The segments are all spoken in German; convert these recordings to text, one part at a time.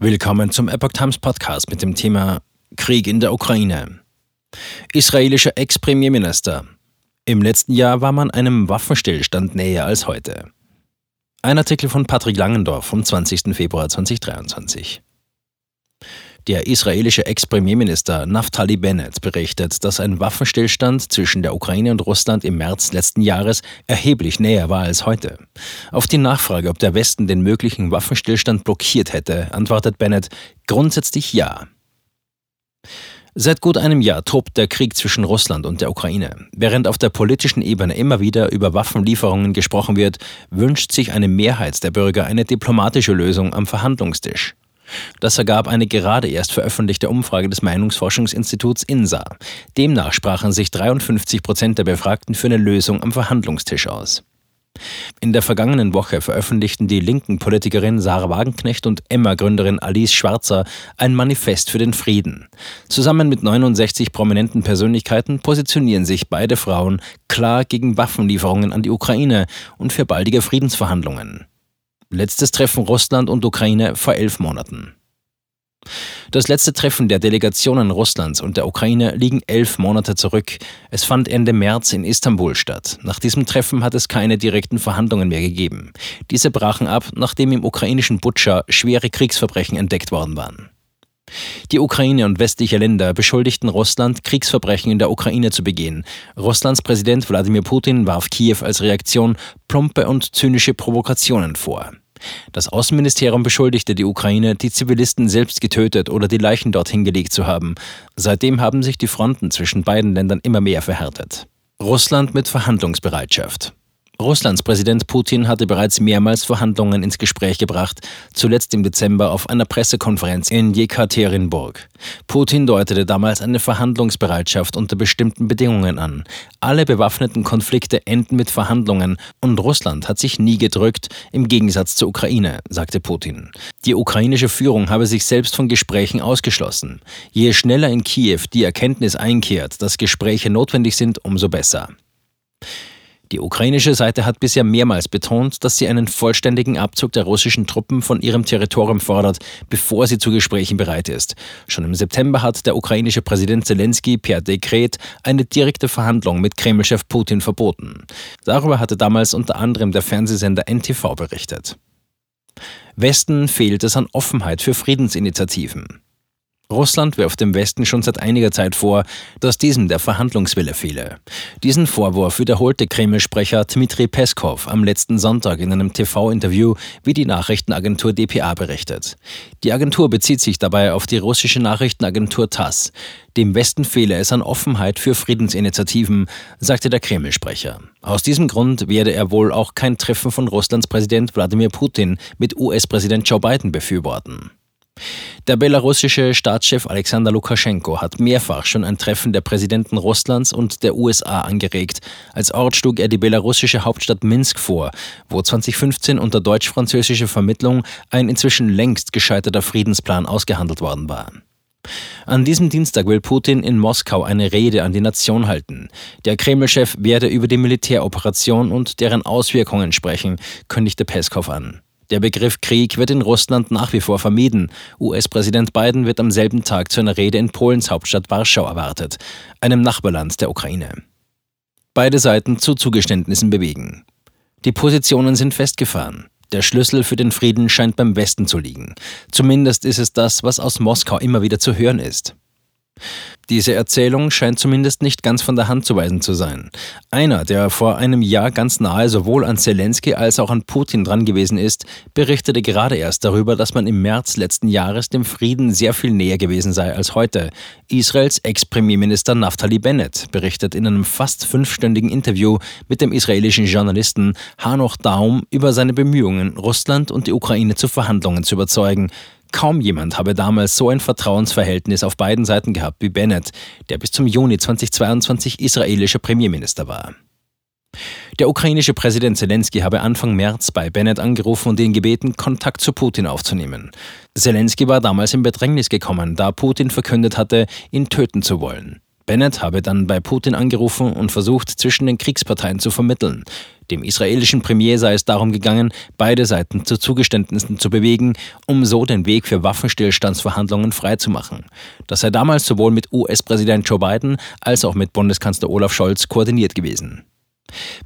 Willkommen zum Epoch Times Podcast mit dem Thema Krieg in der Ukraine. Israelischer Ex-Premierminister. Im letzten Jahr war man einem Waffenstillstand näher als heute. Ein Artikel von Patrick Langendorf vom 20. Februar 2023. Der israelische Ex-Premierminister Naftali Bennett berichtet, dass ein Waffenstillstand zwischen der Ukraine und Russland im März letzten Jahres erheblich näher war als heute. Auf die Nachfrage, ob der Westen den möglichen Waffenstillstand blockiert hätte, antwortet Bennett grundsätzlich ja. Seit gut einem Jahr tobt der Krieg zwischen Russland und der Ukraine. Während auf der politischen Ebene immer wieder über Waffenlieferungen gesprochen wird, wünscht sich eine Mehrheit der Bürger eine diplomatische Lösung am Verhandlungstisch. Das ergab eine gerade erst veröffentlichte Umfrage des Meinungsforschungsinstituts INSA. Demnach sprachen sich 53 Prozent der Befragten für eine Lösung am Verhandlungstisch aus. In der vergangenen Woche veröffentlichten die linken Politikerin Sarah Wagenknecht und Emma-Gründerin Alice Schwarzer ein Manifest für den Frieden. Zusammen mit 69 prominenten Persönlichkeiten positionieren sich beide Frauen klar gegen Waffenlieferungen an die Ukraine und für baldige Friedensverhandlungen. Letztes Treffen Russland und Ukraine vor elf Monaten. Das letzte Treffen der Delegationen Russlands und der Ukraine liegen elf Monate zurück. Es fand Ende März in Istanbul statt. Nach diesem Treffen hat es keine direkten Verhandlungen mehr gegeben. Diese brachen ab, nachdem im ukrainischen Butscha schwere Kriegsverbrechen entdeckt worden waren. Die Ukraine und westliche Länder beschuldigten Russland, Kriegsverbrechen in der Ukraine zu begehen. Russlands Präsident Wladimir Putin warf Kiew als Reaktion plumpe und zynische Provokationen vor. Das Außenministerium beschuldigte die Ukraine, die Zivilisten selbst getötet oder die Leichen dorthin gelegt zu haben. Seitdem haben sich die Fronten zwischen beiden Ländern immer mehr verhärtet. Russland mit Verhandlungsbereitschaft. Russlands Präsident Putin hatte bereits mehrmals Verhandlungen ins Gespräch gebracht, zuletzt im Dezember auf einer Pressekonferenz in Jekaterinburg. Putin deutete damals eine Verhandlungsbereitschaft unter bestimmten Bedingungen an. Alle bewaffneten Konflikte enden mit Verhandlungen und Russland hat sich nie gedrückt, im Gegensatz zur Ukraine, sagte Putin. Die ukrainische Führung habe sich selbst von Gesprächen ausgeschlossen. Je schneller in Kiew die Erkenntnis einkehrt, dass Gespräche notwendig sind, umso besser. Die ukrainische Seite hat bisher mehrmals betont, dass sie einen vollständigen Abzug der russischen Truppen von ihrem Territorium fordert, bevor sie zu Gesprächen bereit ist. Schon im September hat der ukrainische Präsident Zelensky per Dekret eine direkte Verhandlung mit Kremlchef Putin verboten. Darüber hatte damals unter anderem der Fernsehsender NTV berichtet. Westen fehlt es an Offenheit für Friedensinitiativen. Russland wirft dem Westen schon seit einiger Zeit vor, dass diesem der Verhandlungswille fehle. Diesen Vorwurf wiederholte Kreml-Sprecher Dmitri Peskov am letzten Sonntag in einem TV-Interview, wie die Nachrichtenagentur dpa berichtet. Die Agentur bezieht sich dabei auf die russische Nachrichtenagentur TASS. Dem Westen fehle es an Offenheit für Friedensinitiativen, sagte der Kreml-Sprecher. Aus diesem Grund werde er wohl auch kein Treffen von Russlands Präsident Wladimir Putin mit US-Präsident Joe Biden befürworten. Der belarussische Staatschef Alexander Lukaschenko hat mehrfach schon ein Treffen der Präsidenten Russlands und der USA angeregt. Als Ort schlug er die belarussische Hauptstadt Minsk vor, wo 2015 unter deutsch-französischer Vermittlung ein inzwischen längst gescheiterter Friedensplan ausgehandelt worden war. An diesem Dienstag will Putin in Moskau eine Rede an die Nation halten. Der Kreml-Chef werde über die Militäroperation und deren Auswirkungen sprechen, kündigte Peskov an. Der Begriff Krieg wird in Russland nach wie vor vermieden. US-Präsident Biden wird am selben Tag zu einer Rede in Polens Hauptstadt Warschau erwartet, einem Nachbarland der Ukraine. Beide Seiten zu Zugeständnissen bewegen. Die Positionen sind festgefahren. Der Schlüssel für den Frieden scheint beim Westen zu liegen. Zumindest ist es das, was aus Moskau immer wieder zu hören ist. Diese Erzählung scheint zumindest nicht ganz von der Hand zu weisen zu sein. Einer, der vor einem Jahr ganz nahe sowohl an Zelensky als auch an Putin dran gewesen ist, berichtete gerade erst darüber, dass man im März letzten Jahres dem Frieden sehr viel näher gewesen sei als heute. Israels Ex-Premierminister Naftali Bennett berichtet in einem fast fünfstündigen Interview mit dem israelischen Journalisten Hanoch Daum über seine Bemühungen, Russland und die Ukraine zu Verhandlungen zu überzeugen. Kaum jemand habe damals so ein Vertrauensverhältnis auf beiden Seiten gehabt wie Bennett, der bis zum Juni 2022 israelischer Premierminister war. Der ukrainische Präsident Zelensky habe Anfang März bei Bennett angerufen und ihn gebeten, Kontakt zu Putin aufzunehmen. Zelensky war damals in Bedrängnis gekommen, da Putin verkündet hatte, ihn töten zu wollen. Bennett habe dann bei Putin angerufen und versucht, zwischen den Kriegsparteien zu vermitteln. Dem israelischen Premier sei es darum gegangen, beide Seiten zu Zugeständnissen zu bewegen, um so den Weg für Waffenstillstandsverhandlungen freizumachen. Das sei damals sowohl mit US-Präsident Joe Biden als auch mit Bundeskanzler Olaf Scholz koordiniert gewesen.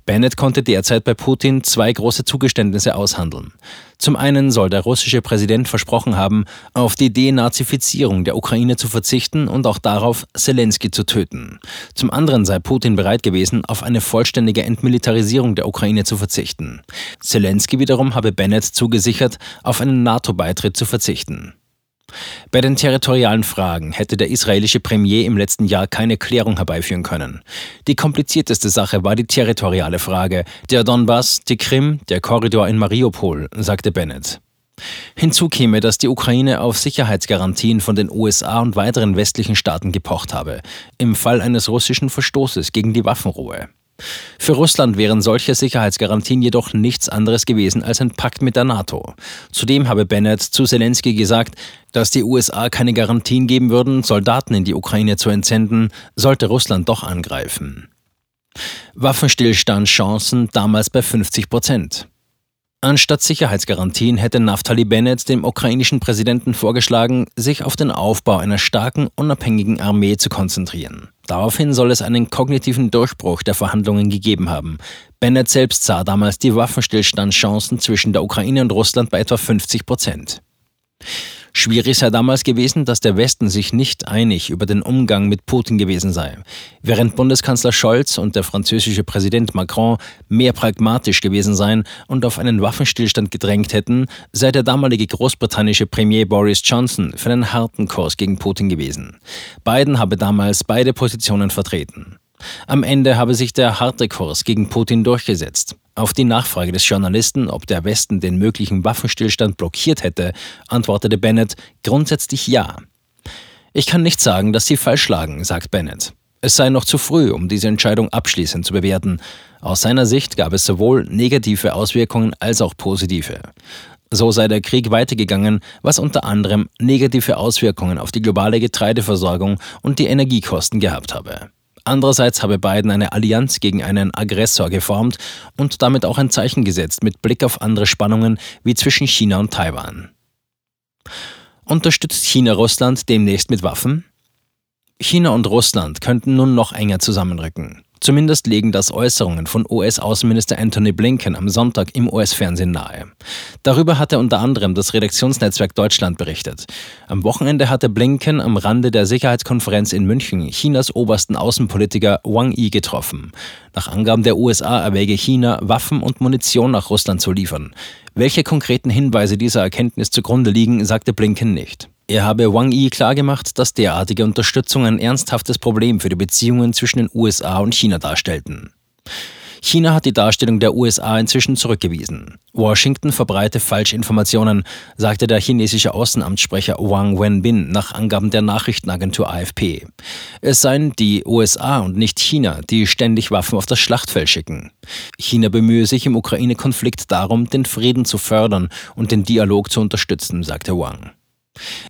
Bennett konnte derzeit bei Putin zwei große Zugeständnisse aushandeln. Zum einen soll der russische Präsident versprochen haben, auf die Denazifizierung der Ukraine zu verzichten und auch darauf, Zelensky zu töten. Zum anderen sei Putin bereit gewesen, auf eine vollständige Entmilitarisierung der Ukraine zu verzichten. Zelensky wiederum habe Bennett zugesichert, auf einen NATO-Beitritt zu verzichten. Bei den territorialen Fragen hätte der israelische Premier im letzten Jahr keine Klärung herbeiführen können. Die komplizierteste Sache war die territoriale Frage, der Donbass, die Krim, der Korridor in Mariupol, sagte Bennett. Hinzu käme, dass die Ukraine auf Sicherheitsgarantien von den USA und weiteren westlichen Staaten gepocht habe, im Fall eines russischen Verstoßes gegen die Waffenruhe. Für Russland wären solche Sicherheitsgarantien jedoch nichts anderes gewesen als ein Pakt mit der NATO. Zudem habe Bennett zu Zelensky gesagt, dass die USA keine Garantien geben würden, Soldaten in die Ukraine zu entsenden, sollte Russland doch angreifen. Waffenstillstandschancen damals bei 50 Prozent. Anstatt Sicherheitsgarantien hätte Naftali Bennett dem ukrainischen Präsidenten vorgeschlagen, sich auf den Aufbau einer starken, unabhängigen Armee zu konzentrieren. Daraufhin soll es einen kognitiven Durchbruch der Verhandlungen gegeben haben. Bennett selbst sah damals die Waffenstillstandschancen zwischen der Ukraine und Russland bei etwa 50 Prozent. Schwierig sei damals gewesen, dass der Westen sich nicht einig über den Umgang mit Putin gewesen sei. Während Bundeskanzler Scholz und der französische Präsident Macron mehr pragmatisch gewesen seien und auf einen Waffenstillstand gedrängt hätten, sei der damalige großbritannische Premier Boris Johnson für einen harten Kurs gegen Putin gewesen. Biden habe damals beide Positionen vertreten. Am Ende habe sich der harte Kurs gegen Putin durchgesetzt. Auf die Nachfrage des Journalisten, ob der Westen den möglichen Waffenstillstand blockiert hätte, antwortete Bennett grundsätzlich ja. Ich kann nicht sagen, dass Sie falsch lagen, sagt Bennett. Es sei noch zu früh, um diese Entscheidung abschließend zu bewerten. Aus seiner Sicht gab es sowohl negative Auswirkungen als auch positive. So sei der Krieg weitergegangen, was unter anderem negative Auswirkungen auf die globale Getreideversorgung und die Energiekosten gehabt habe. Andererseits habe Biden eine Allianz gegen einen Aggressor geformt und damit auch ein Zeichen gesetzt mit Blick auf andere Spannungen wie zwischen China und Taiwan. Unterstützt China Russland demnächst mit Waffen? China und Russland könnten nun noch enger zusammenrücken. Zumindest legen das Äußerungen von US-Außenminister Anthony Blinken am Sonntag im US-Fernsehen nahe. Darüber hatte unter anderem das Redaktionsnetzwerk Deutschland berichtet. Am Wochenende hatte Blinken am Rande der Sicherheitskonferenz in München Chinas obersten Außenpolitiker Wang Yi getroffen. Nach Angaben der USA erwäge China, Waffen und Munition nach Russland zu liefern. Welche konkreten Hinweise dieser Erkenntnis zugrunde liegen, sagte Blinken nicht. Er habe Wang Yi klargemacht, dass derartige Unterstützung ein ernsthaftes Problem für die Beziehungen zwischen den USA und China darstellten. China hat die Darstellung der USA inzwischen zurückgewiesen. Washington verbreite Falschinformationen, sagte der chinesische Außenamtssprecher Wang Wenbin nach Angaben der Nachrichtenagentur AFP. Es seien die USA und nicht China, die ständig Waffen auf das Schlachtfeld schicken. China bemühe sich im Ukraine-Konflikt darum, den Frieden zu fördern und den Dialog zu unterstützen, sagte Wang.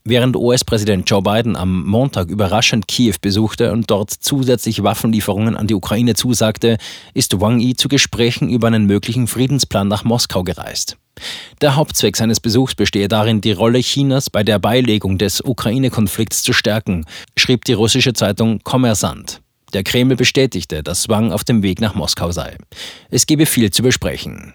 Während US-Präsident Joe Biden am Montag überraschend Kiew besuchte und dort zusätzlich Waffenlieferungen an die Ukraine zusagte, ist Wang Yi zu Gesprächen über einen möglichen Friedensplan nach Moskau gereist. Der Hauptzweck seines Besuchs bestehe darin, die Rolle Chinas bei der Beilegung des Ukraine-Konflikts zu stärken, schrieb die russische Zeitung Kommersant. Der Kreml bestätigte, dass Wang auf dem Weg nach Moskau sei. Es gebe viel zu besprechen.